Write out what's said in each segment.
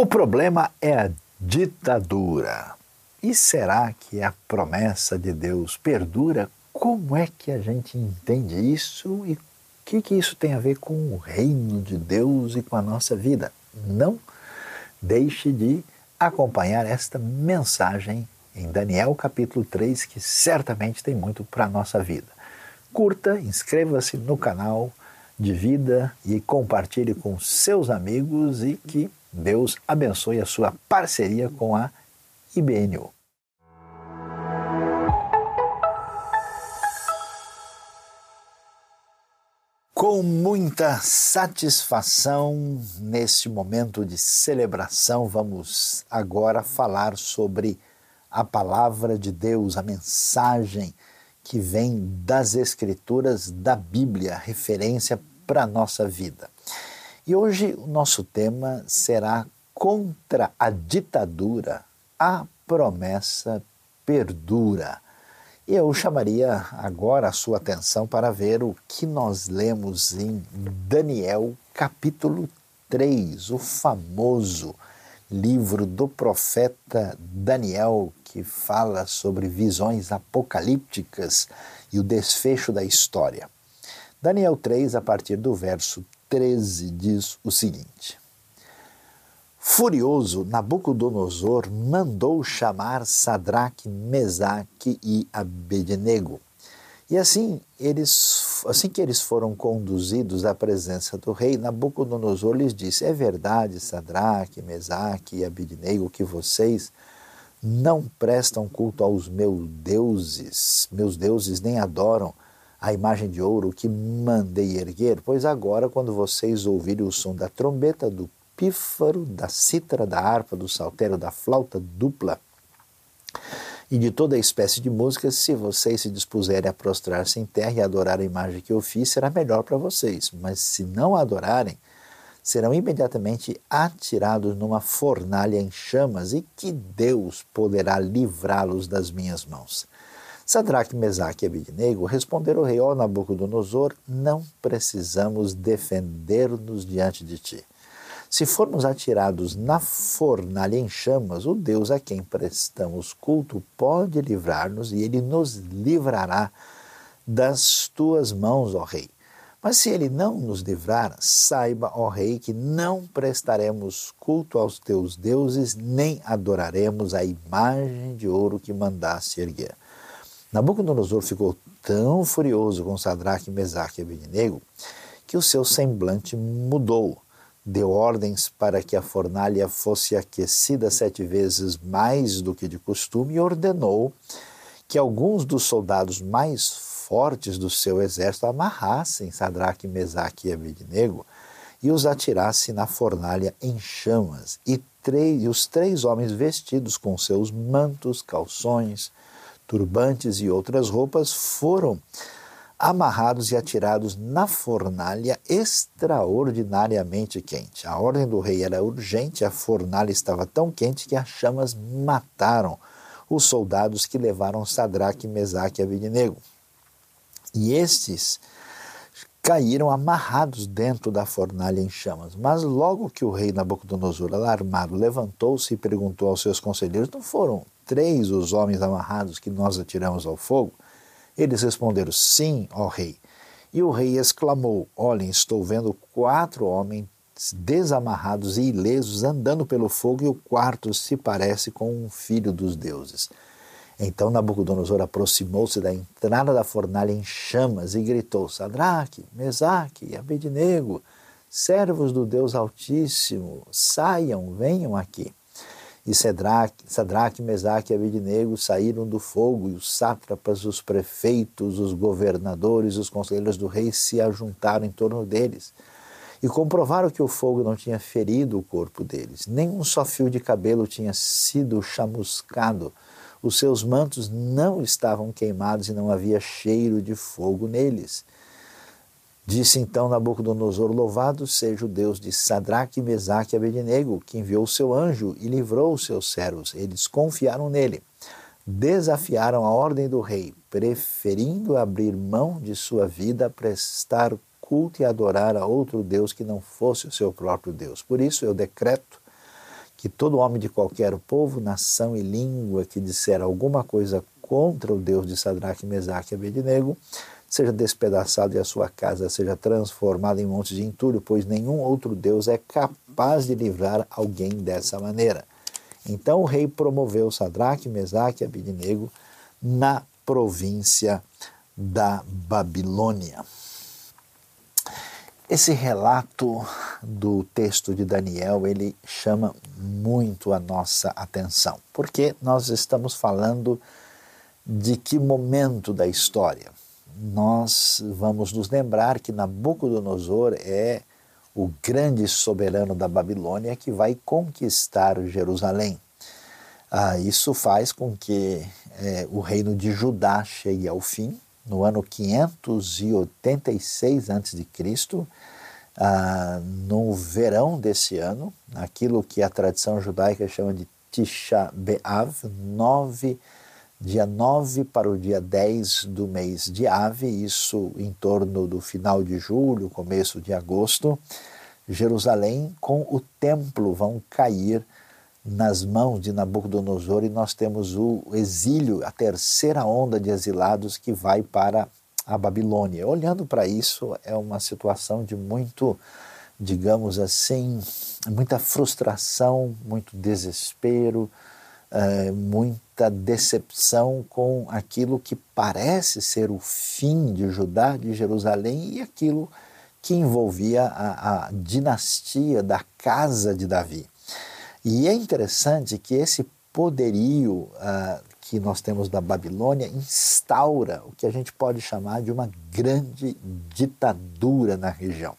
O problema é a ditadura. E será que a promessa de Deus perdura? Como é que a gente entende isso e o que, que isso tem a ver com o reino de Deus e com a nossa vida? Não deixe de acompanhar esta mensagem em Daniel capítulo 3, que certamente tem muito para a nossa vida. Curta, inscreva-se no canal, divida e compartilhe com seus amigos e que Deus abençoe a sua parceria com a IBNU. Com muita satisfação, neste momento de celebração, vamos agora falar sobre a palavra de Deus, a mensagem que vem das Escrituras da Bíblia, referência para a nossa vida. E hoje o nosso tema será contra a ditadura, a promessa perdura. E eu chamaria agora a sua atenção para ver o que nós lemos em Daniel, capítulo 3, o famoso livro do profeta Daniel, que fala sobre visões apocalípticas e o desfecho da história. Daniel 3, a partir do verso 13 diz o seguinte: Furioso, Nabucodonosor mandou chamar Sadraque, Mesaque e Abednego. E assim, eles, assim que eles foram conduzidos à presença do rei, Nabucodonosor lhes disse: É verdade, Sadraque, Mesaque e Abednego, que vocês não prestam culto aos meus deuses, meus deuses nem adoram a imagem de ouro que mandei erguer, pois agora, quando vocês ouvirem o som da trombeta, do pífaro, da cítara, da harpa, do saltério, da flauta dupla e de toda espécie de música, se vocês se dispuserem a prostrar-se em terra e adorar a imagem que eu fiz, será melhor para vocês. Mas se não adorarem, serão imediatamente atirados numa fornalha em chamas e que Deus poderá livrá-los das minhas mãos. Sadraque, Mesaque e Abidnego responderam ao rei, ó Nabucodonosor, não precisamos defender-nos diante de ti. Se formos atirados na fornalha em chamas, o Deus a quem prestamos culto pode livrar-nos e ele nos livrará das tuas mãos, ó rei. Mas se ele não nos livrar, saiba, ó rei, que não prestaremos culto aos teus deuses, nem adoraremos a imagem de ouro que mandaste erguer. Nabucodonosor ficou tão furioso com Sadraque, Mesaque e Abednego que o seu semblante mudou. Deu ordens para que a fornalha fosse aquecida sete vezes mais do que de costume e ordenou que alguns dos soldados mais fortes do seu exército amarrassem Sadraque, Mesaque e Abednego e os atirasse na fornalha em chamas. E, três, e os três homens vestidos com seus mantos, calções, turbantes e outras roupas foram amarrados e atirados na fornalha extraordinariamente quente. A ordem do rei era urgente, a fornalha estava tão quente que as chamas mataram os soldados que levaram Sadraque, Mesaque e Abednego. E estes caíram amarrados dentro da fornalha em chamas. Mas logo que o rei Nabucodonosor, alarmado, levantou-se e perguntou aos seus conselheiros: Não foram três os homens amarrados que nós atiramos ao fogo? Eles responderam: Sim, ó rei. E o rei exclamou: Olhem, estou vendo quatro homens desamarrados e ilesos andando pelo fogo, e o quarto se parece com um filho dos deuses. Então Nabucodonosor aproximou-se da entrada da fornalha em chamas e gritou: Sadraque, Mesaque e Abednego, servos do Deus Altíssimo, saiam, venham aqui. E Sadraque, Sadraque Mesaque e Abednego saíram do fogo, e os sátrapas, os prefeitos, os governadores, os conselheiros do rei se ajuntaram em torno deles. E comprovaram que o fogo não tinha ferido o corpo deles, nem um só fio de cabelo tinha sido chamuscado os seus mantos não estavam queimados e não havia cheiro de fogo neles. Disse então Nabucodonosor: Louvado seja o Deus de Sadraque, Mesaque e Abednego, que enviou seu anjo e livrou os seus servos. Eles confiaram nele. Desafiaram a ordem do rei, preferindo abrir mão de sua vida prestar culto e adorar a outro Deus que não fosse o seu próprio Deus. Por isso eu decreto que todo homem de qualquer povo, nação e língua que disser alguma coisa contra o Deus de Sadraque, Mesaque e Abednego, seja despedaçado e a sua casa seja transformada em monte de entulho, pois nenhum outro Deus é capaz de livrar alguém dessa maneira. Então o rei promoveu Sadraque, Mesaque e Abednego na província da Babilônia. Esse relato do texto de Daniel, ele chama muito a nossa atenção, porque nós estamos falando de que momento da história? Nós vamos nos lembrar que Nabucodonosor é o grande soberano da Babilônia que vai conquistar Jerusalém. Ah, isso faz com que é, o reino de Judá chegue ao fim, no ano 586 a.C., ah, no verão desse ano, aquilo que a tradição judaica chama de Tisha B'Av, 9 dia 9 para o dia 10 do mês de Ave, isso em torno do final de julho, começo de agosto, Jerusalém com o templo vão cair nas mãos de Nabucodonosor e nós temos o exílio, a terceira onda de exilados que vai para a Babilônia. Olhando para isso, é uma situação de muito, digamos assim, muita frustração, muito desespero, é, muita decepção com aquilo que parece ser o fim de Judá, de Jerusalém e aquilo que envolvia a, a dinastia da casa de Davi. E é interessante que esse poderio uh, que nós temos da Babilônia instaura o que a gente pode chamar de uma grande ditadura na região.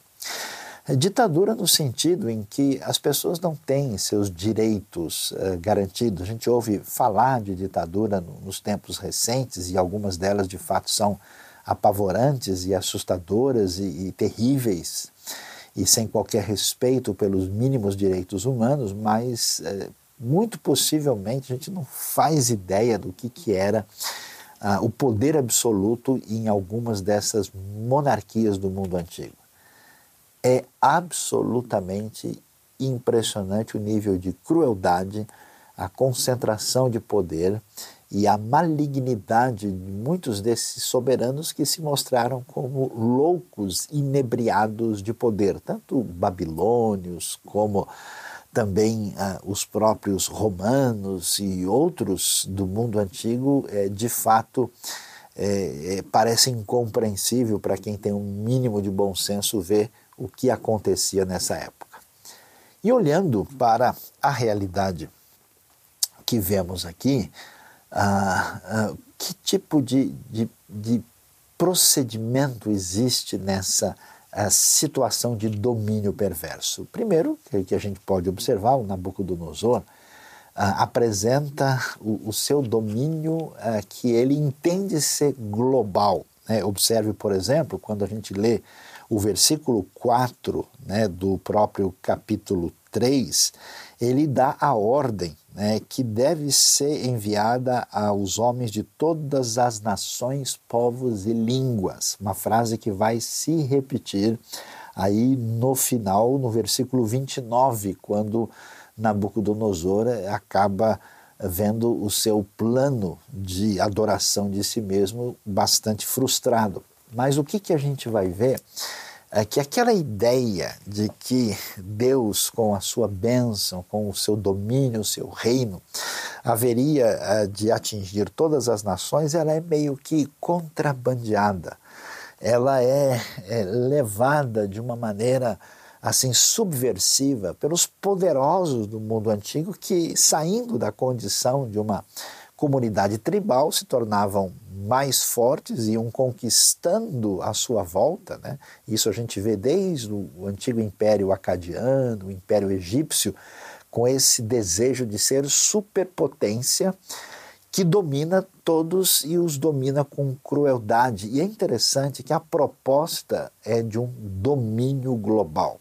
É ditadura no sentido em que as pessoas não têm seus direitos uh, garantidos. A gente ouve falar de ditadura no, nos tempos recentes e algumas delas de fato são apavorantes e assustadoras e, e terríveis e sem qualquer respeito pelos mínimos direitos humanos, mas uh, muito possivelmente a gente não faz ideia do que, que era uh, o poder absoluto em algumas dessas monarquias do mundo antigo é absolutamente impressionante o nível de crueldade, a concentração de poder e a malignidade de muitos desses soberanos que se mostraram como loucos, inebriados de poder, tanto babilônios como também ah, os próprios romanos e outros do mundo antigo, é, de fato, é, é, parece incompreensível para quem tem um mínimo de bom senso ver o que acontecia nessa época. E olhando para a realidade que vemos aqui, ah, ah, que tipo de, de, de, procedimento existe nessa ah, situação de domínio perverso? Primeiro, que a gente pode observar, o Nabucodonosor apresenta o, o, seu domínio que ele entende ser global. Né? Observe, por exemplo, quando a gente lê o versículo 4 né, do próprio capítulo 3, ele dá a ordem né, que deve ser enviada aos homens de todas as nações, povos e línguas. Uma frase que vai se repetir aí no final, no versículo 29, quando Nabucodonosor acaba vendo o seu plano de adoração de si mesmo bastante frustrado. Mas o que, que a gente vai ver é que aquela ideia de que Deus, com a sua bênção, com o seu domínio, o seu reino, haveria uh, de atingir todas as nações, ela é meio que contrabandeada. Ela é, é levada de uma maneira assim subversiva pelos poderosos do mundo antigo que, saindo da condição de uma comunidade tribal, se tornavam mais fortes, iam conquistando a sua volta. Né? Isso a gente vê desde o antigo Império Acadiano, o Império Egípcio, com esse desejo de ser superpotência que domina todos e os domina com crueldade. E é interessante que a proposta é de um domínio global.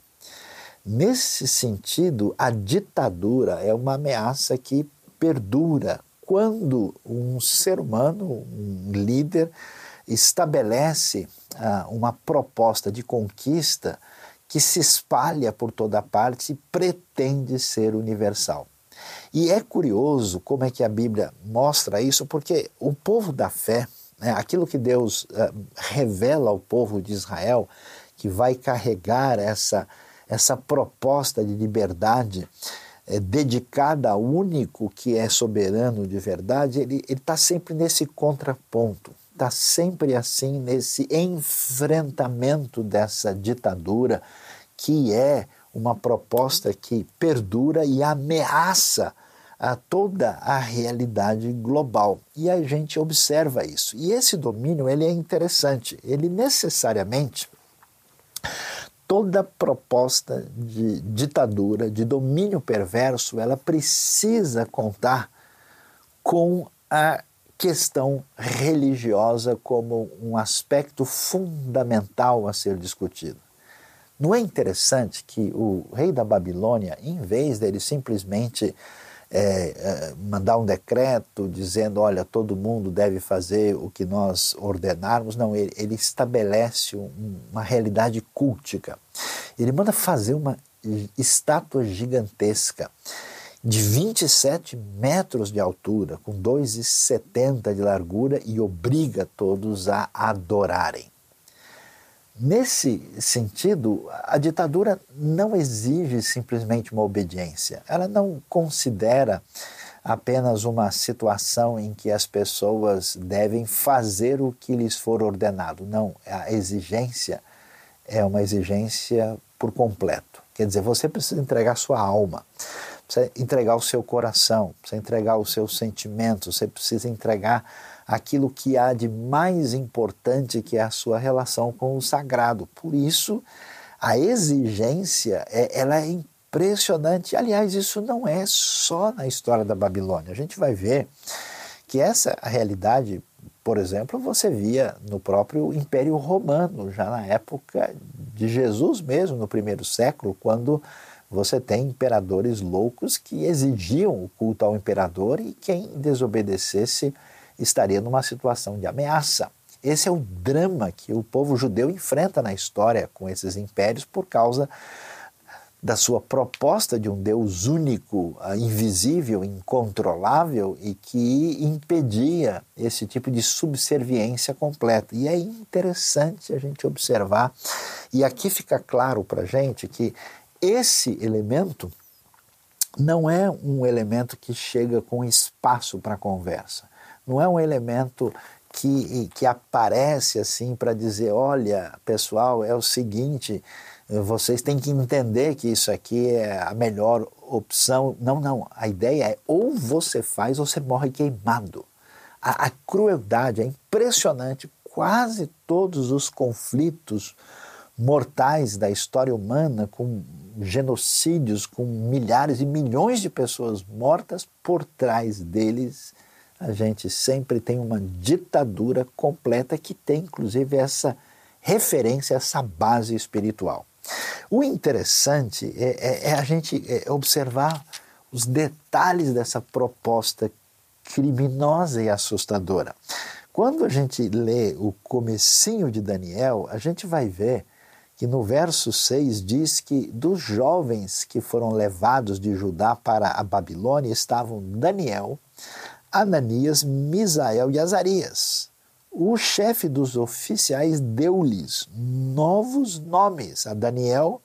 Nesse sentido, a ditadura é uma ameaça que perdura quando um ser humano, um líder, estabelece ah, uma proposta de conquista que se espalha por toda parte e pretende ser universal. E é curioso como é que a Bíblia mostra isso, porque o povo da fé, né, aquilo que Deus uh, revela ao povo de Israel, que vai carregar essa, essa proposta de liberdade é, dedicada ao único que é soberano de verdade, ele está sempre nesse contraponto, está sempre assim nesse enfrentamento dessa ditadura que é uma proposta que perdura e ameaça a toda a realidade global. E a gente observa isso. E esse domínio ele é interessante. Ele necessariamente toda proposta de ditadura, de domínio perverso, ela precisa contar com a questão religiosa como um aspecto fundamental a ser discutido. Não é interessante que o rei da Babilônia, em vez dele simplesmente é, é, mandar um decreto dizendo, olha, todo mundo deve fazer o que nós ordenarmos. Não, ele, ele estabelece um, uma realidade cultica. Ele manda fazer uma estátua gigantesca de 27 metros de altura, com 2,70 de largura e obriga todos a adorarem. Nesse sentido, a ditadura não exige simplesmente uma obediência, ela não considera apenas uma situação em que as pessoas devem fazer o que lhes for ordenado. Não, a exigência é uma exigência por completo. Quer dizer, você precisa entregar sua alma, precisa entregar o seu coração, precisa entregar os seus sentimentos, você precisa entregar aquilo que há de mais importante, que é a sua relação com o sagrado. Por isso, a exigência é, ela é impressionante. Aliás, isso não é só na história da Babilônia. A gente vai ver que essa realidade, por exemplo, você via no próprio Império Romano, já na época de Jesus mesmo, no primeiro século, quando você tem imperadores loucos que exigiam o culto ao imperador e quem desobedecesse estaria numa situação de ameaça. Esse é o drama que o povo judeu enfrenta na história com esses impérios por causa da sua proposta de um Deus único, ah, invisível, incontrolável e que impedia esse tipo de subserviência completa. E é interessante a gente observar, e aqui fica claro para a gente que esse elemento não é um elemento que chega com espaço para conversa não é um elemento que, que aparece assim para dizer: olha, pessoal, é o seguinte, vocês têm que entender que isso aqui é a melhor opção. Não, não. A ideia é ou você faz ou você morre queimado. A, a crueldade é impressionante. Quase todos os conflitos mortais da história humana, com genocídios, com milhares e milhões de pessoas mortas, por trás deles a gente sempre tem uma ditadura completa que tem, inclusive, essa referência, essa base espiritual. O interessante é, é, é a gente é, observar os detalhes dessa proposta criminosa e assustadora. Quando a gente lê o comecinho de Daniel, a gente vai ver que no verso 6 diz que dos jovens que foram levados de Judá para a Babilônia estavam Daniel, Ananias, Misael e Azarias. O chefe dos oficiais deu-lhes novos nomes. A Daniel,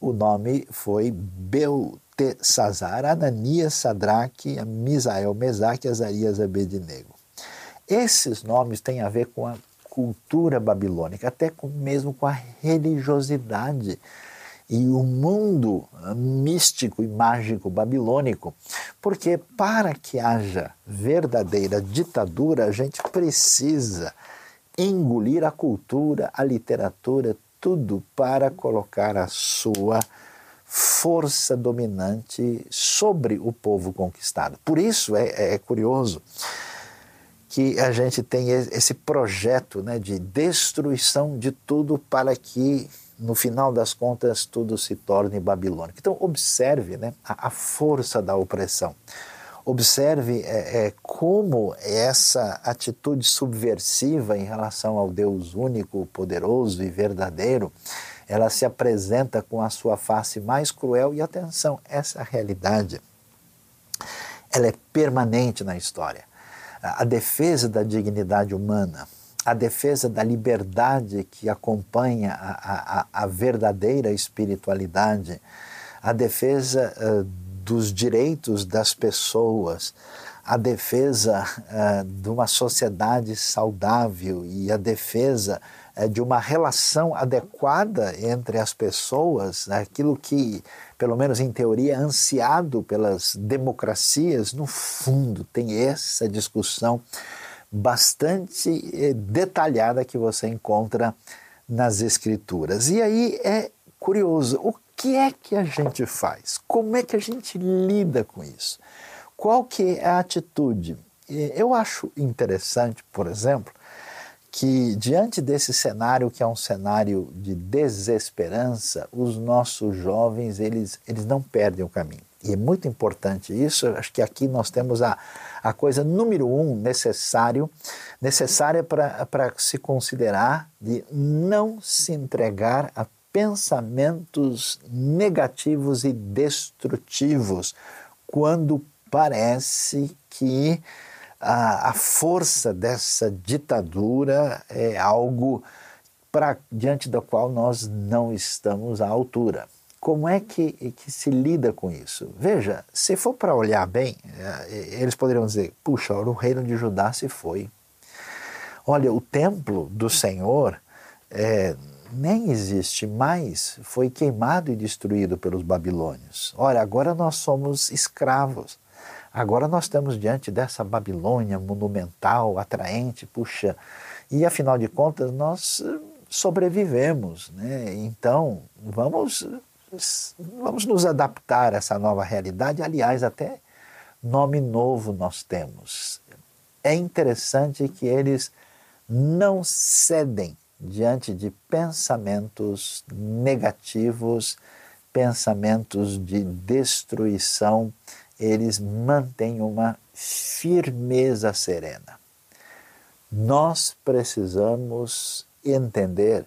o nome foi Beltesazar, Ananias, Sadraque, Misael, Mesaque, Azarias, Abednego. Esses nomes têm a ver com a cultura babilônica, até mesmo com a religiosidade e o mundo místico e mágico babilônico, porque para que haja verdadeira ditadura, a gente precisa engolir a cultura, a literatura, tudo para colocar a sua força dominante sobre o povo conquistado. Por isso é, é curioso que a gente tem esse projeto né, de destruição de tudo para que no final das contas, tudo se torne babilônico. Então, observe né, a, a força da opressão. Observe é, é, como essa atitude subversiva em relação ao Deus único, poderoso e verdadeiro, ela se apresenta com a sua face mais cruel. E atenção, essa realidade ela é permanente na história. A defesa da dignidade humana, a defesa da liberdade que acompanha a, a, a verdadeira espiritualidade, a defesa uh, dos direitos das pessoas, a defesa uh, de uma sociedade saudável e a defesa uh, de uma relação adequada entre as pessoas, aquilo que, pelo menos em teoria, é ansiado pelas democracias, no fundo tem essa discussão bastante eh, detalhada que você encontra nas Escrituras. E aí é curioso, o que é que a gente faz? Como é que a gente lida com isso? Qual que é a atitude? Eu acho interessante, por exemplo, que diante desse cenário que é um cenário de desesperança, os nossos jovens eles, eles não perdem o caminho. E é muito importante isso. Acho que aqui nós temos a, a coisa número um necessário, necessária para se considerar de não se entregar a pensamentos negativos e destrutivos quando parece que a, a força dessa ditadura é algo para diante da qual nós não estamos à altura. Como é que, que se lida com isso? Veja, se for para olhar bem, eh, eles poderiam dizer: puxa, o reino de Judá se foi. Olha, o templo do Senhor é, nem existe mais, foi queimado e destruído pelos babilônios. Olha, agora nós somos escravos. Agora nós estamos diante dessa Babilônia monumental, atraente, puxa, e afinal de contas nós sobrevivemos, né? Então vamos vamos nos adaptar a essa nova realidade. Aliás, até nome novo nós temos. É interessante que eles não cedem diante de pensamentos negativos, pensamentos de destruição, eles mantêm uma firmeza serena. Nós precisamos entender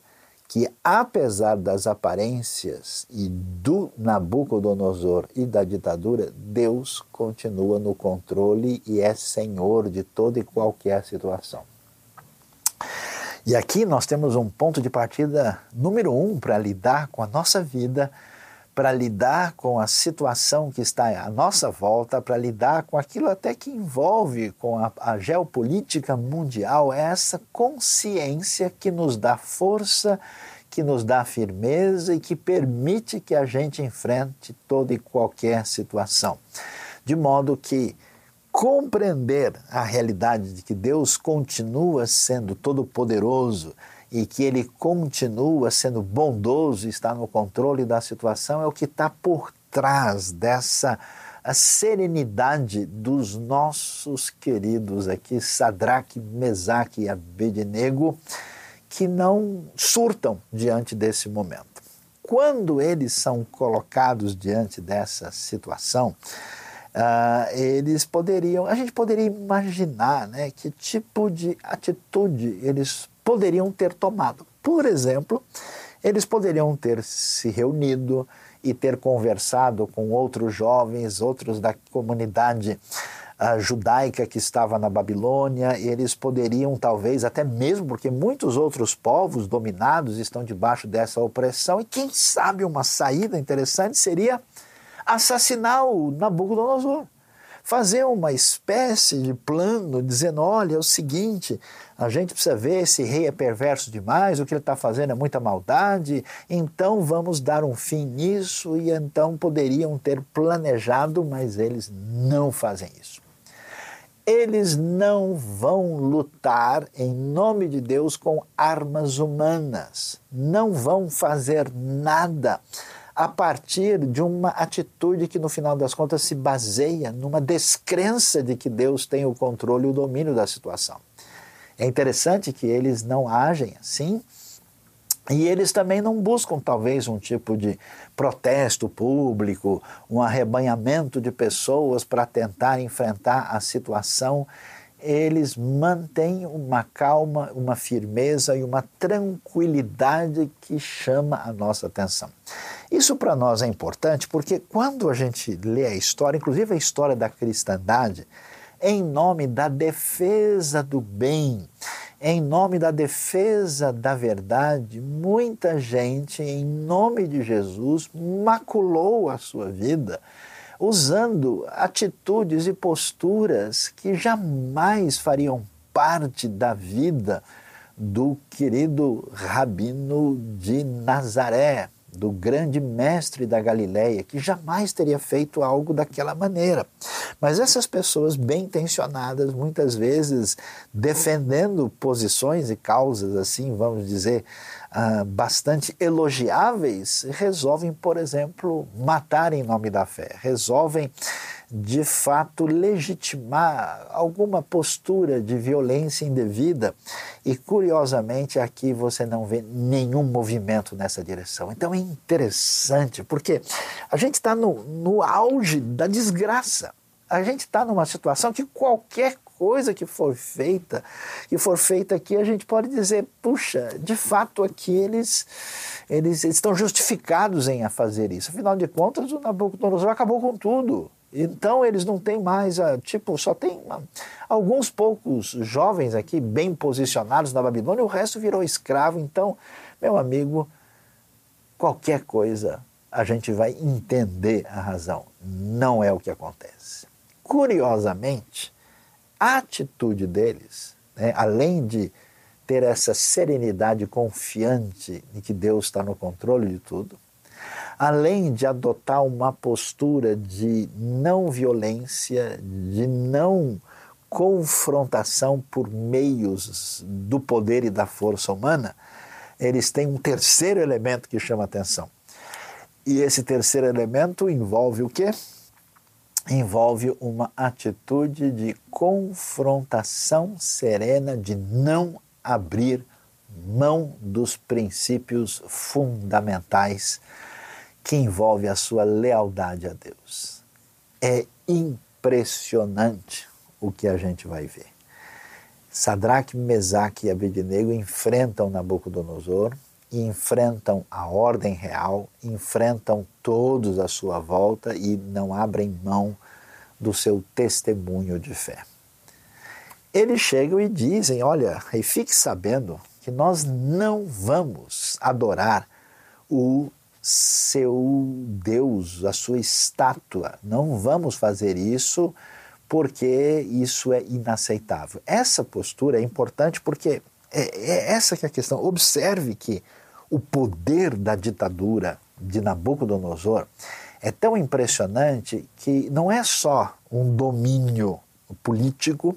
que, apesar das aparências e do Nabucodonosor e da ditadura, Deus continua no controle e é senhor de toda e qualquer situação. E aqui nós temos um ponto de partida número um para lidar com a nossa vida, para lidar com a situação que está à nossa volta, para lidar com aquilo até que envolve com a, a geopolítica mundial, é essa consciência que nos dá força, que nos dá firmeza e que permite que a gente enfrente toda e qualquer situação. De modo que compreender a realidade de que Deus continua sendo todo-poderoso e que Ele continua sendo bondoso e está no controle da situação é o que está por trás dessa a serenidade dos nossos queridos aqui, Sadraque, Mesaque e Abednego, que não surtam diante desse momento. Quando eles são colocados diante dessa situação, Uh, eles poderiam, a gente poderia imaginar né, que tipo de atitude eles poderiam ter tomado. Por exemplo, eles poderiam ter se reunido e ter conversado com outros jovens, outros da comunidade uh, judaica que estava na Babilônia, eles poderiam talvez até mesmo, porque muitos outros povos dominados estão debaixo dessa opressão, e quem sabe uma saída interessante seria assassinar o Nabucodonosor. Fazer uma espécie de plano dizendo: olha, é o seguinte, a gente precisa ver esse rei é perverso demais, o que ele está fazendo é muita maldade, então vamos dar um fim nisso. E então poderiam ter planejado, mas eles não fazem isso. Eles não vão lutar em nome de Deus com armas humanas, não vão fazer nada a partir de uma atitude que, no final das contas, se baseia numa descrença de que Deus tem o controle e o domínio da situação. É interessante que eles não agem assim. E eles também não buscam, talvez, um tipo de protesto público, um arrebanhamento de pessoas para tentar enfrentar a situação. Eles mantêm uma calma, uma firmeza e uma tranquilidade que chama a nossa atenção. Isso para nós é importante porque quando a gente lê a história, inclusive a história da cristandade, em nome da defesa do bem, em nome da defesa da verdade, muita gente, em nome de Jesus, maculou a sua vida usando atitudes e posturas que jamais fariam parte da vida do querido rabino de Nazaré, do grande mestre da Galileia, que jamais teria feito algo daquela maneira. Mas essas pessoas bem intencionadas, muitas vezes defendendo posições e causas assim, vamos dizer, uh, bastante elogiáveis, resolvem, por exemplo, matar em nome da fé, resolvem de fato legitimar alguma postura de violência indevida e curiosamente aqui você não vê nenhum movimento nessa direção. Então é interessante porque a gente está no, no auge da desgraça. A gente está numa situação que qualquer coisa que for feita, que for feita aqui, a gente pode dizer, puxa, de fato aqui eles, eles, eles estão justificados em fazer isso. Afinal de contas, o Nabucodonosor acabou com tudo. Então eles não têm mais, a, tipo, só tem uma, alguns poucos jovens aqui bem posicionados na Babilônia, o resto virou escravo. Então, meu amigo, qualquer coisa a gente vai entender a razão. Não é o que acontece. Curiosamente, a atitude deles, né, além de ter essa serenidade confiante de que Deus está no controle de tudo, além de adotar uma postura de não violência, de não confrontação por meios do poder e da força humana, eles têm um terceiro elemento que chama atenção. E esse terceiro elemento envolve o quê? Envolve uma atitude de confrontação serena, de não abrir mão dos princípios fundamentais que envolve a sua lealdade a Deus. É impressionante o que a gente vai ver. Sadraque, Mesaque e Abednego enfrentam Nabucodonosor, enfrentam a ordem real, enfrentam todos à sua volta e não abrem mão do seu testemunho de fé. Eles chegam e dizem: Olha, e fique sabendo que nós não vamos adorar o seu Deus, a sua estátua. Não vamos fazer isso porque isso é inaceitável. Essa postura é importante porque é, é essa que é a questão. Observe que o poder da ditadura de Nabucodonosor é tão impressionante que não é só um domínio político,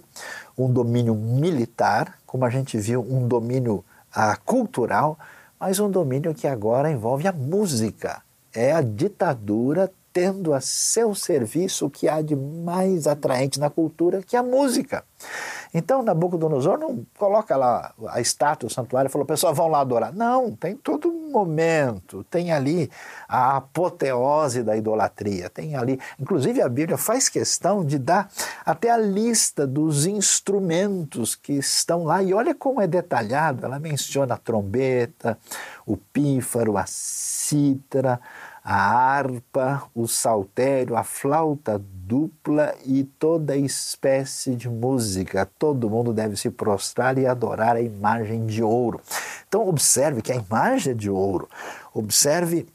um domínio militar, como a gente viu, um domínio ah, cultural, mas um domínio que agora envolve a música. É a ditadura tendo a seu serviço o que há de mais atraente na cultura, que é a música. Então Nabucodonosor não coloca lá a estátua, o santuário e falou, pessoal, vão lá adorar. Não, tem todo momento, tem ali a apoteose da idolatria, tem ali, inclusive a Bíblia faz questão de dar até a lista dos instrumentos que estão lá, e olha como é detalhado, ela menciona a trombeta, o pífaro, a cítara, a harpa, o saltério, a flauta dupla e toda espécie de música. Todo mundo deve se prostrar e adorar a imagem de ouro. Então, observe que a imagem é de ouro. Observe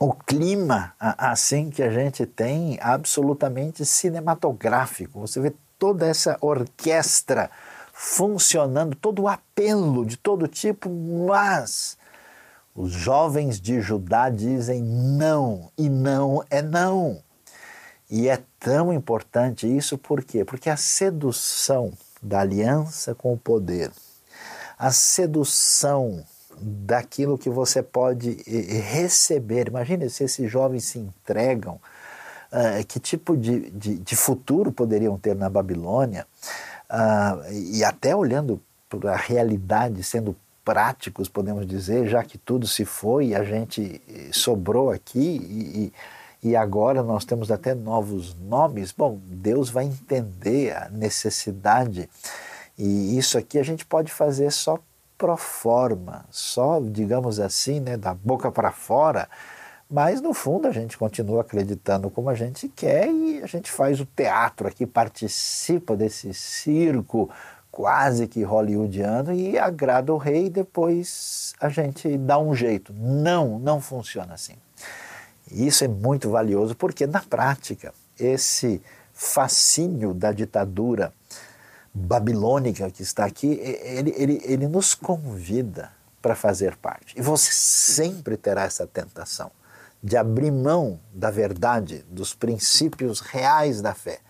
o clima assim que a gente tem absolutamente cinematográfico. Você vê toda essa orquestra funcionando, todo o apelo de todo tipo, mas os jovens de Judá dizem não, e não é não. E é tão importante isso por quê? Porque a sedução da aliança com o poder, a sedução daquilo que você pode receber. Imagine se esses jovens se entregam, uh, que tipo de, de, de, futuro poderiam ter na Babilônia, uh, e até olhando para a realidade, sendo práticos, podemos dizer, já que tudo se foi, a gente eh, sobrou aqui e, e agora nós temos até novos nomes. Bom, Deus vai entender a necessidade e isso aqui a gente pode fazer só pro forma, só, digamos assim, né, da boca para fora, Mas no fundo a gente continua acreditando como a gente quer e a gente faz o teatro aqui, participa desse circo quase que hollywoodiano e agrada o rei e depois a gente dá um jeito. Não, não funciona assim. Isso é muito valioso porque na prática esse fascínio da ditadura babilônica que está aqui, ele, ele, ele nos convida para fazer parte. E você sempre terá essa tentação de abrir mão da verdade, dos princípios reais da fé,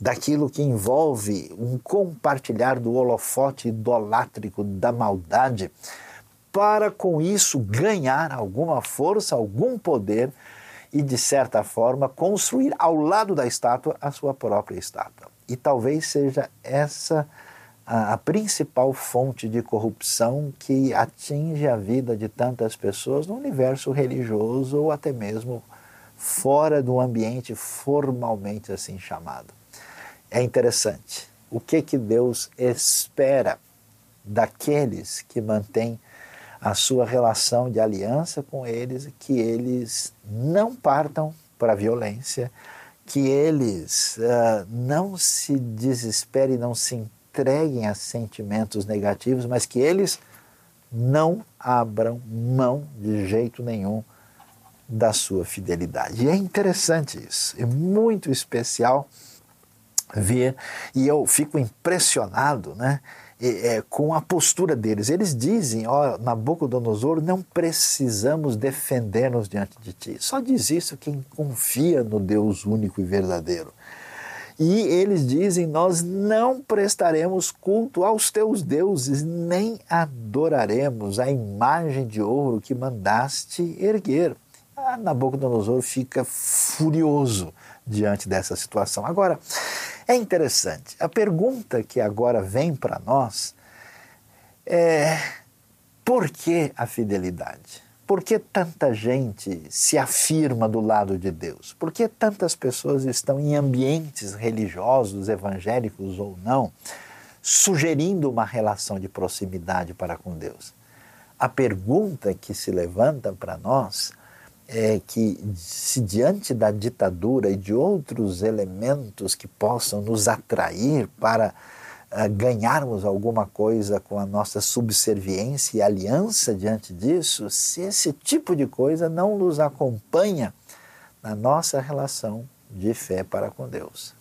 daquilo que envolve um compartilhar do holofote idolátrico da maldade, para com isso ganhar alguma força, algum poder e, de certa forma, construir ao lado da estátua a sua própria estátua. E talvez seja essa a, principal fonte de corrupção que atinge a vida de tantas pessoas no universo religioso ou até mesmo fora do ambiente formalmente assim chamado. É interessante. O que que Deus espera daqueles que mantêm a sua relação de aliança com eles, que eles não partam para a violência, que eles uh, não se desesperem, não se entreguem a sentimentos negativos, mas que eles não abram mão de jeito nenhum da sua fidelidade. E é interessante isso, é muito especial ver, e eu fico impressionado né, é, com a postura deles. Eles dizem, ó, Nabucodonosor, não precisamos defender-nos diante de ti. Só diz isso quem confia no Deus único e verdadeiro. E eles dizem: Nós não prestaremos culto aos teus deuses, nem adoraremos a imagem de ouro que mandaste erguer. Ah, Nabucodonosor fica furioso diante dessa situação. Agora, é interessante, a pergunta que agora vem para nós é: por que a fidelidade? Por que tanta gente se afirma do lado de Deus? Por que tantas pessoas estão em ambientes religiosos, evangélicos ou não, sugerindo uma relação de proximidade para com Deus? A pergunta que se levanta para nós é que, se diante da ditadura e de outros elementos que possam nos atrair para ganharmos alguma coisa com a nossa subserviência e aliança diante disso, se esse tipo de coisa não nos acompanha na nossa relação de fé para com Deus.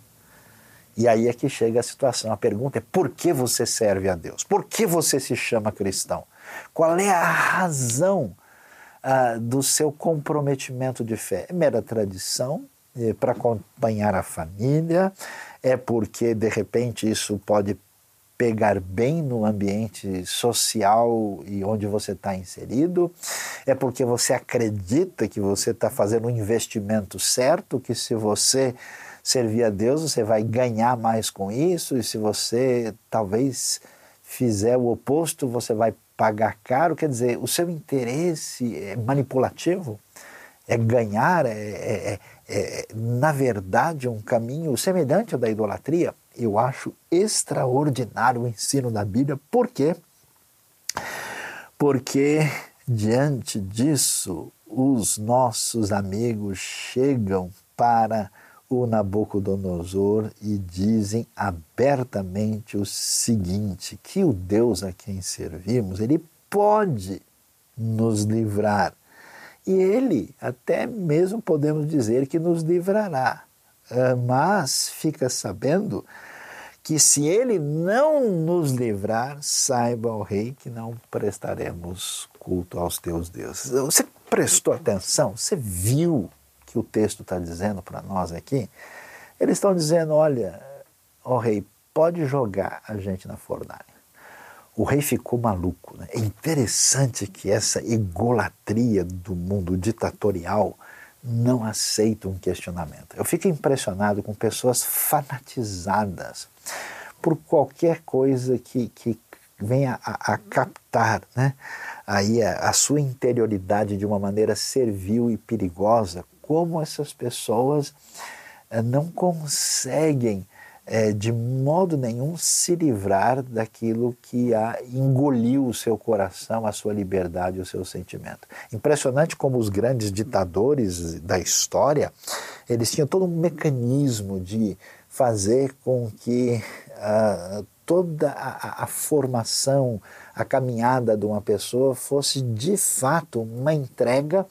E aí é que chega a situação. A pergunta é: por que você serve a Deus? Por que você se chama cristão? Qual é a razão ah, do seu comprometimento de fé? É mera tradição? É para acompanhar a família? é porque de repente isso pode pegar bem no ambiente social e onde você está inserido, é porque você acredita que você está fazendo um investimento certo, que se você servir a Deus você vai ganhar mais com isso, e se você talvez fizer o oposto você vai pagar caro. Quer dizer, o seu interesse é manipulativo, é ganhar, é, é, é, na verdade, um caminho semelhante ao da idolatria, eu acho extraordinário o ensino da Bíblia. Por quê? Porque diante disso, os nossos amigos chegam para o Nabucodonosor e dizem abertamente o seguinte: que o Deus a quem servimos, ele pode nos livrar e ele, até mesmo podemos dizer que nos livrará. Ah, mas fica sabendo que se ele não nos livrar, saiba o rei que não prestaremos culto aos teus deuses. Você prestou atenção? Você viu que o texto está dizendo para nós aqui? Eles estão dizendo: olha, ó rei, pode jogar a gente na fornalha o rei ficou maluco. Né? É interessante que essa egolatria do mundo ditatorial não aceita um questionamento. Eu fico impressionado com pessoas fanatizadas por qualquer coisa que, que venha a, a captar né? aí a, a sua interioridade de uma maneira servil e perigosa, como essas pessoas eh, não conseguem é, de modo nenhum se livrar daquilo que a engoliu o seu coração, a sua liberdade, o seu sentimento. Impressionante como os grandes ditadores da história, eles tinham todo um mecanismo de fazer com que uh, toda a, a, formação, a caminhada de uma pessoa fosse de fato uma entrega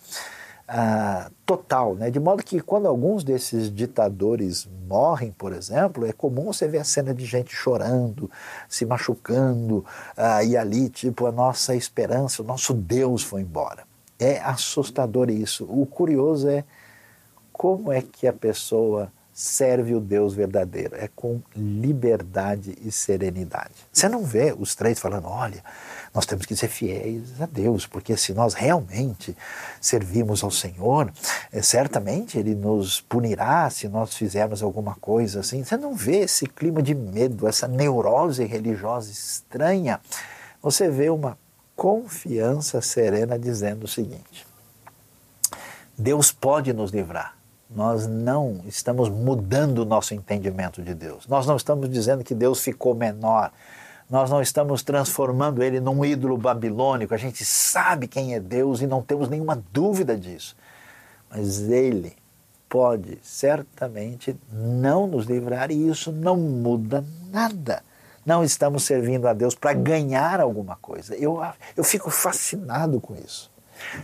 uh, total, né? de modo que quando alguns desses ditadores morrem, por exemplo, é comum você ver a cena de gente chorando, se machucando, uh, e ali, tipo, a nossa esperança, o nosso Deus foi embora. É assustador isso. O curioso é como é que a pessoa serve o Deus verdadeiro. É com liberdade e serenidade. Você não vê os três falando, olha, nós temos que ser fiéis a Deus, porque se nós realmente servimos ao Senhor, é, certamente Ele nos punirá se nós fizermos alguma coisa assim. Você não vê esse clima de medo, essa neurose religiosa estranha. Você vê uma confiança serena dizendo o seguinte: Deus pode nos livrar nós não estamos mudando o nosso entendimento de Deus. Nós não estamos dizendo que Deus ficou menor. Nós não estamos transformando ele num ídolo babilônico. A gente sabe quem é Deus e não temos nenhuma dúvida disso. Mas ele pode certamente não nos livrar e isso não muda nada. Não estamos servindo a Deus para ganhar alguma coisa. Eu, eu fico fascinado com isso.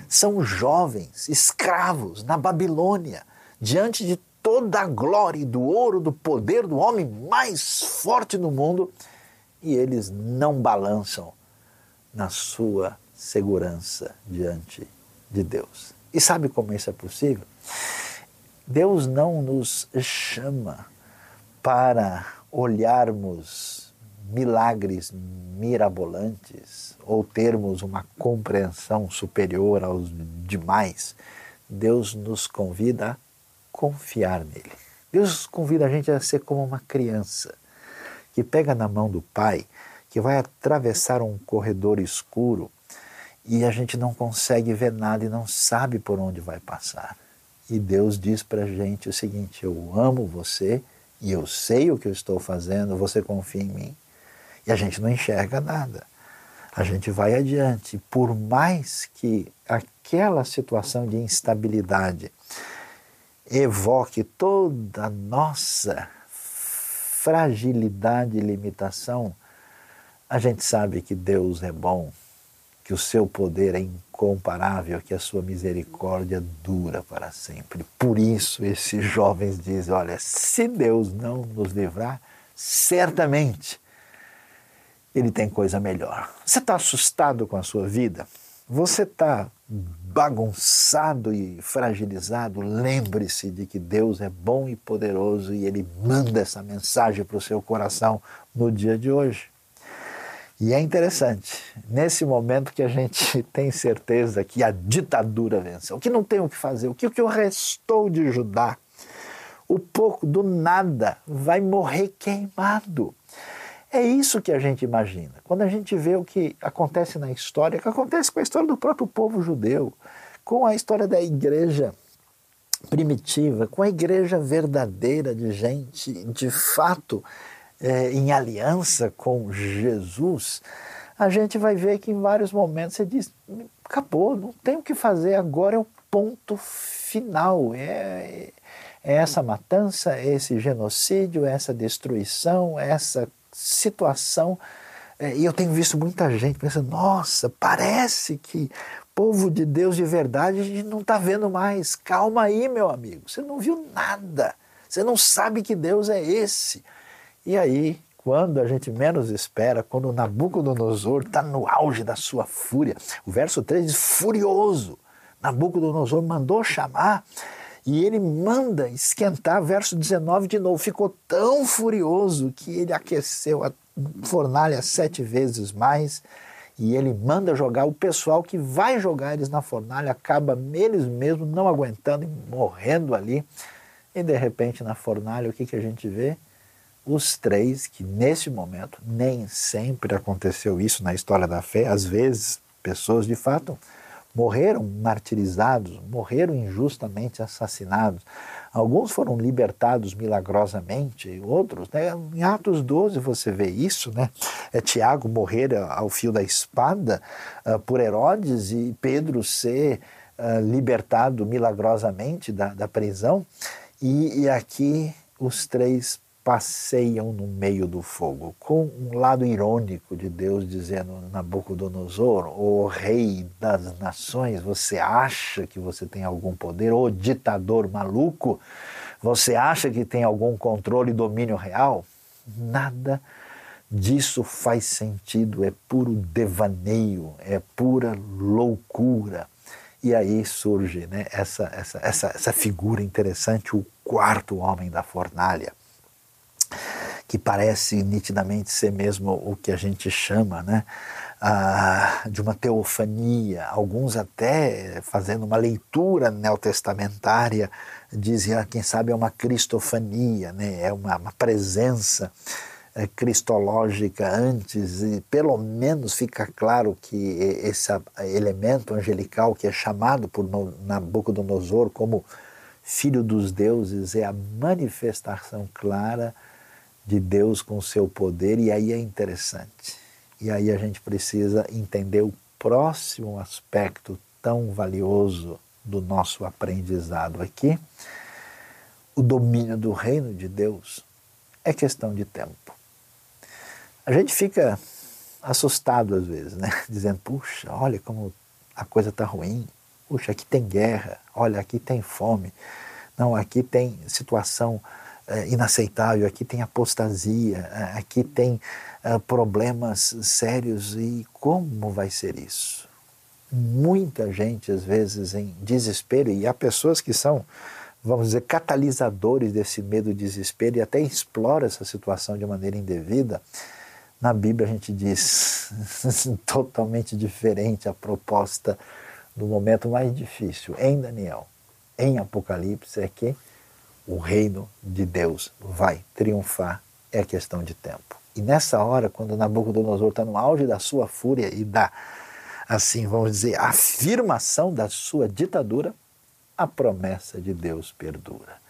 São jovens, escravos na Babilônia diante de toda a glória do ouro, do poder do homem mais forte do mundo, e eles não balançam na sua segurança diante de Deus. E sabe como isso é possível? Deus não nos chama para olharmos milagres mirabolantes ou termos uma compreensão superior aos demais. Deus nos convida a confiar nele. Deus convida a gente a ser como uma criança que pega na mão do pai, que vai atravessar um corredor escuro e a gente não consegue ver nada e não sabe por onde vai passar. E Deus diz para a gente o seguinte: Eu amo você e eu sei o que eu estou fazendo, você confia em mim. E a gente não enxerga nada. A gente vai adiante. Por mais que aquela situação de instabilidade evoque toda a nossa fragilidade e limitação, a gente sabe que Deus é bom, que o seu poder é incomparável, que a sua misericórdia dura para sempre. Por isso, esses jovens dizem: olha, se Deus não nos livrar, certamente Ele tem coisa melhor. Você está assustado com a sua vida? Você está bagunçado e fragilizado, lembre-se de que Deus é bom e poderoso e Ele manda essa mensagem para o seu coração no dia de hoje. E é interessante, nesse momento que a gente tem certeza que a ditadura venceu, que não tem o que fazer, o que, o que restou de Judá, o pouco do nada vai morrer queimado. É isso que a gente imagina. Quando a gente vê o que acontece na história, o que acontece com a história do próprio povo judeu, com a história da igreja primitiva, com a igreja verdadeira de gente de fato é, em aliança com Jesus, a gente vai ver que em vários momentos você diz: acabou, não tem o que fazer, agora é o ponto final. É, é essa matança, é esse genocídio, é essa destruição, é essa situação. É, e eu tenho visto muita gente pensando: nossa, parece que povo de Deus de verdade a gente não está vendo mais. Calma aí, meu amigo, você não viu nada. Você não sabe que Deus é esse. E aí, quando a gente menos espera, quando Nabucodonosor está no auge da sua fúria, o verso 3 diz: furioso. Nabucodonosor mandou chamar e ele manda esquentar, verso 19 de novo. Ficou tão furioso que ele aqueceu a fornalha sete vezes mais e ele manda jogar o pessoal que vai jogar eles na fornalha, acaba eles mesmos não aguentando e morrendo ali. E de repente na fornalha o que, que a gente vê? Os três, que nesse momento nem sempre aconteceu isso na história da fé, às vezes pessoas de fato morreram martirizados, morreram injustamente assassinados. Alguns foram libertados milagrosamente, outros, né? em Atos 12 você vê isso, né? É Tiago morrer ao fio da espada uh, por Herodes e Pedro ser uh, libertado milagrosamente da, da prisão. E, e aqui os três passeiam no meio do fogo, com um lado irônico de Deus dizendo Nabucodonosor, o rei das nações, você acha que você tem algum poder? O ditador maluco, você acha que tem algum controle e domínio real? Nada disso faz sentido, é puro devaneio, é pura loucura. E aí surge né, essa, essa, essa, essa figura interessante, o quarto homem da fornalha que parece nitidamente ser mesmo o que a gente chama né, de uma teofania. Alguns até fazendo uma leitura neotestamentária dizem, ah, quem sabe é uma cristofania, né, é uma, uma presença é, cristológica antes, e pelo menos fica claro que esse elemento angelical que é chamado por Nabucodonosor como filho dos deuses é a manifestação clara de Deus com o seu poder, e aí é interessante. E aí a gente precisa entender o próximo aspecto tão valioso do nosso aprendizado aqui. O domínio do reino de Deus é questão de tempo. A gente fica assustado às vezes, né? Dizendo, puxa, olha como a coisa está ruim. Puxa, aqui tem guerra. Olha, aqui tem fome. Não, aqui tem situação é, inaceitável, aqui tem apostasia, é, aqui tem é, problemas sérios e como vai ser isso? Muita gente, às vezes, em desespero, e há pessoas que são, vamos dizer, catalisadores desse medo e desespero e até exploram essa situação de maneira indevida. Na Bíblia a gente diz totalmente diferente a proposta do momento mais difícil. Em Daniel, em Apocalipse, é que o reino de Deus vai triunfar, é questão de tempo. E nessa hora, quando Nabucodonosor está no auge da sua fúria e da, assim, vamos dizer, afirmação da sua ditadura, a promessa de Deus perdura.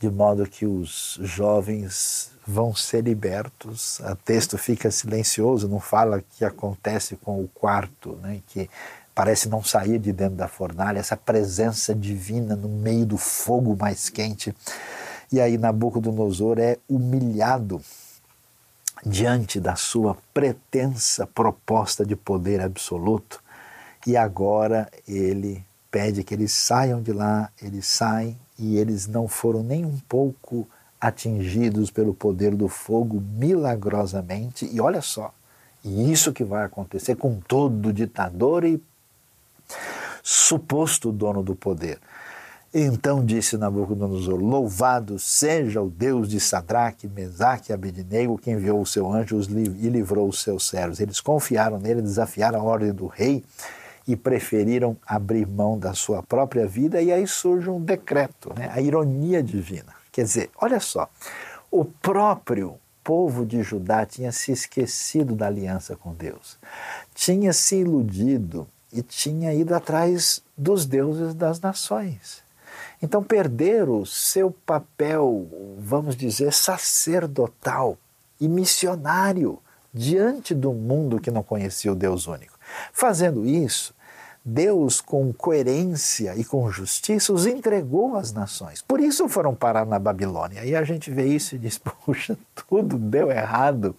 De modo que os jovens vão ser libertos. O texto fica silencioso, não fala o que acontece com o quarto, né, que parece não sair de dentro da fornalha, essa presença divina no meio do fogo mais quente. E aí Nabucodonosor é humilhado diante da sua pretensa proposta de poder absoluto, e agora ele pede que eles saiam de lá, eles saem e eles não foram nem um pouco atingidos pelo poder do fogo milagrosamente. E olha só, e isso que vai acontecer com todo ditador e suposto dono do poder. Então disse Nabucodonosor: Louvado seja o Deus de Sadraque, Mesaque e Abednego, que enviou o seu anjo e livrou os seus servos. Eles confiaram nele, desafiaram a ordem do rei e preferiram abrir mão da sua própria vida, e aí surge um decreto, né? a ironia divina. Quer dizer, olha só, o próprio povo de Judá tinha se esquecido da aliança com Deus, tinha se iludido e tinha ido atrás dos deuses das nações. Então perderam o seu papel, vamos dizer, sacerdotal e missionário diante do mundo que não conhecia o Deus único. Fazendo isso, Deus, com coerência e com justiça, os entregou às nações. Por isso foram parar na Babilônia. E a gente vê isso e diz: puxa, tudo deu errado.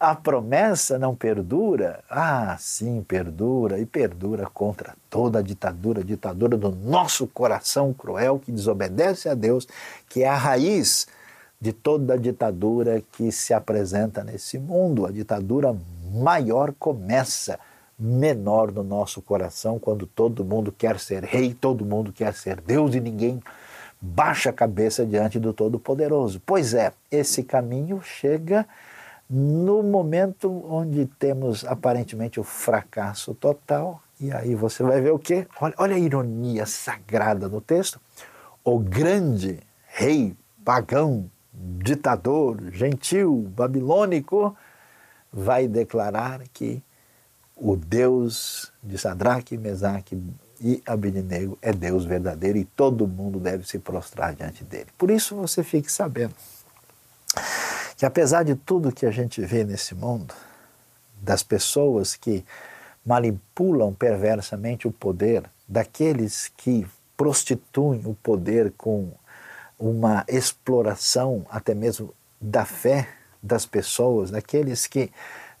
A promessa não perdura? Ah, sim, perdura e perdura contra toda a ditadura, ditadura do nosso coração cruel que desobedece a Deus, que é a raiz de toda a ditadura que se apresenta nesse mundo. A ditadura maior começa menor no nosso coração quando todo mundo quer ser rei, todo mundo quer ser Deus e ninguém baixa a cabeça diante do Todo-Poderoso. Pois é, esse caminho chega no momento onde temos aparentemente o fracasso total, e aí você vai ver o quê? Olha, olha a ironia sagrada no texto. O grande rei pagão, ditador, gentil, babilônico, vai declarar que o Deus de Sadraque, Mesaque e Abednego é Deus verdadeiro e todo mundo deve se prostrar diante dele. Por isso você fique sabendo que apesar de tudo que a gente vê nesse mundo, das pessoas que manipulam perversamente o poder, daqueles que prostituem o poder com uma exploração até mesmo da fé das pessoas, daqueles que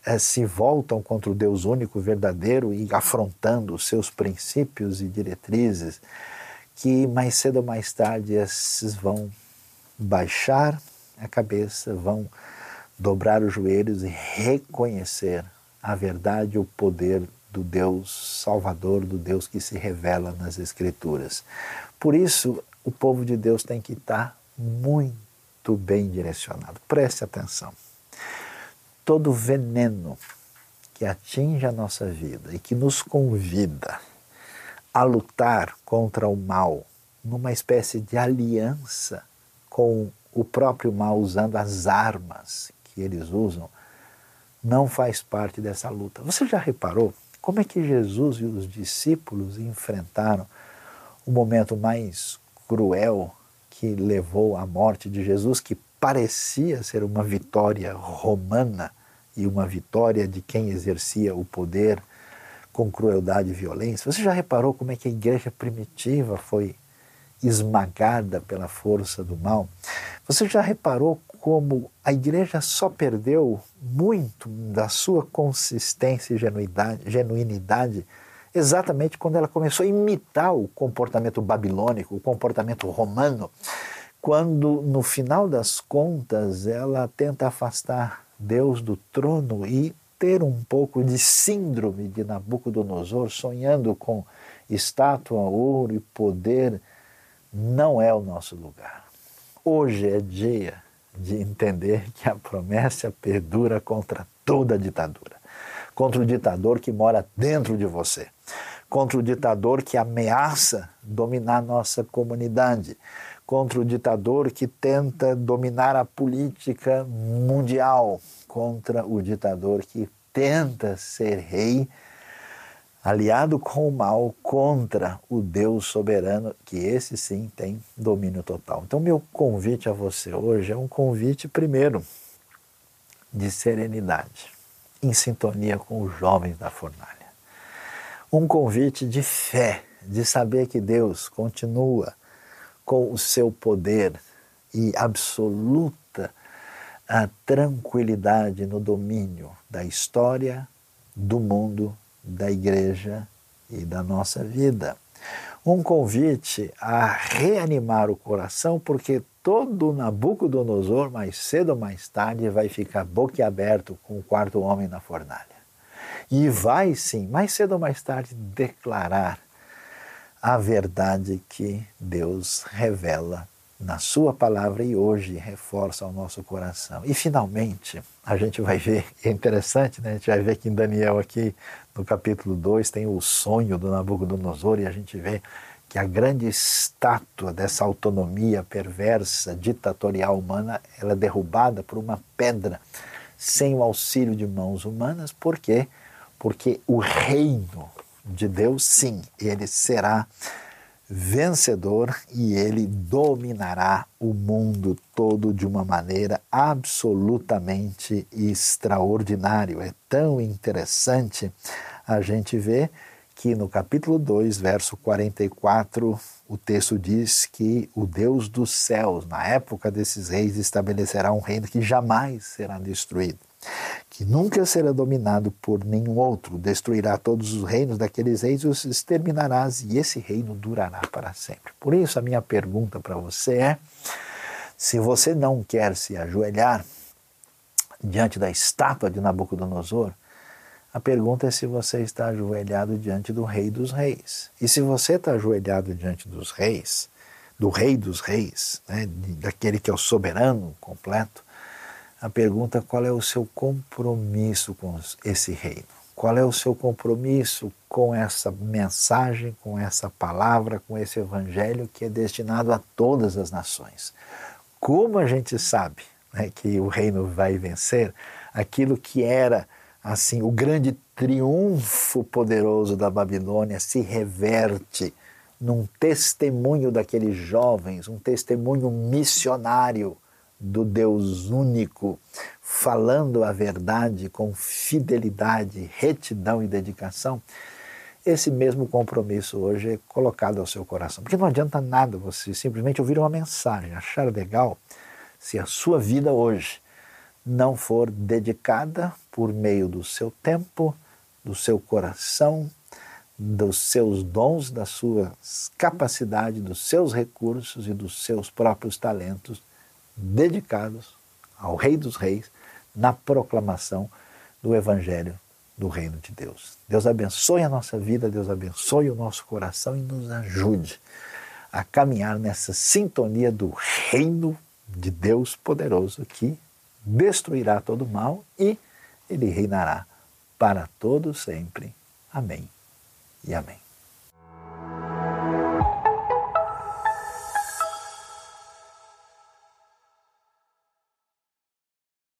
eh, se voltam contra o Deus único, verdadeiro e afrontando os seus princípios e diretrizes, que mais cedo ou mais tarde esses vão baixar a cabeça, vão dobrar os joelhos e reconhecer a verdade e o poder do Deus Salvador, do Deus que se revela nas Escrituras. Por isso, o povo de Deus tem que estar muito bem direcionado. Preste atenção. Todo veneno que atinge a nossa vida e que nos convida a lutar contra o mal numa espécie de aliança com o próprio mal, usando as armas que eles usam, não faz parte dessa luta. Você já reparou como é que Jesus e os discípulos enfrentaram o momento mais cruel que levou à morte de Jesus, que parecia ser uma vitória romana e uma vitória de quem exercia o poder com crueldade e violência? Você já reparou como é que a igreja primitiva foi esmagada pela força do mal? Você já reparou como a igreja só perdeu muito da sua consistência e genuinidade exatamente quando ela começou a imitar o comportamento babilônico, o comportamento romano, quando no final das contas ela tenta afastar Deus do trono e ter um pouco de síndrome de Nabucodonosor, sonhando com estátua, ouro e poder, não é o nosso lugar. Hoje é dia de entender que a promessa perdura contra toda ditadura, contra o ditador que mora dentro de você, contra o ditador que ameaça dominar nossa comunidade, contra o ditador que tenta dominar a política mundial, contra o ditador que tenta ser rei aliado com o mal contra o Deus soberano, que esse sim tem domínio total. Então, meu convite a você hoje é um convite, primeiro, de serenidade, em sintonia com os jovens da fornalha. Um convite de fé, de saber que Deus continua com o seu poder e absoluta a tranquilidade no domínio da história, do mundo da igreja e da nossa vida. Um convite a reanimar o coração, porque todo Nabucodonosor, mais cedo ou mais tarde, vai ficar boquiaberto com o quarto homem na fornalha. E vai sim, mais cedo ou mais tarde, declarar a verdade que Deus revela na Sua palavra e hoje reforça ao nosso coração. E finalmente, a gente vai ver, é interessante, né? a gente vai ver que em Daniel, aqui no capítulo 2, tem o sonho do Nabucodonosor e a gente vê que a grande estátua dessa autonomia perversa, ditatorial humana, ela é derrubada por uma pedra sem o auxílio de mãos humanas. Por quê? Porque o reino de Deus, sim, ele será vencedor e ele dominará o mundo todo de uma maneira absolutamente extraordinária. É tão interessante a gente ver que no capítulo 2, verso 44, o texto diz que o Deus dos céus, na época desses reis, estabelecerá um reino que jamais será destruído que nunca será dominado por nenhum outro, destruirá todos os reinos daqueles reis e os exterminarás, e esse reino durará para sempre. Por isso, a minha pergunta para você é: se você não quer se ajoelhar diante da estátua de Nabucodonosor, a pergunta é se você está ajoelhado diante do Rei dos Reis. E se você está ajoelhado diante dos reis, do Rei dos Reis, né, daquele que é o soberano completo, a pergunta qual é o seu compromisso com esse reino? Qual é o seu compromisso com essa mensagem, com essa palavra, com esse evangelho que é destinado a todas as nações? Como a gente sabe né, que o reino vai vencer aquilo que era assim o grande triunfo poderoso da Babilônia se reverte num testemunho daqueles jovens, um testemunho missionário do Deus único, falando a verdade com fidelidade, retidão e dedicação, esse mesmo compromisso hoje é colocado ao seu coração. Porque não adianta nada você simplesmente ouvir uma mensagem, achar legal, se a sua vida hoje não for dedicada por meio do seu tempo, do seu coração, dos seus dons, das suas capacidades, dos seus recursos e dos seus próprios talentos dedicados ao Rei dos Reis na proclamação do Evangelho do Reino de Deus. Deus abençoe a nossa vida, Deus abençoe o nosso coração e nos ajude a caminhar nessa sintonia do Reino de Deus poderoso que destruirá todo mal e ele reinará para todo sempre. Amém e amém.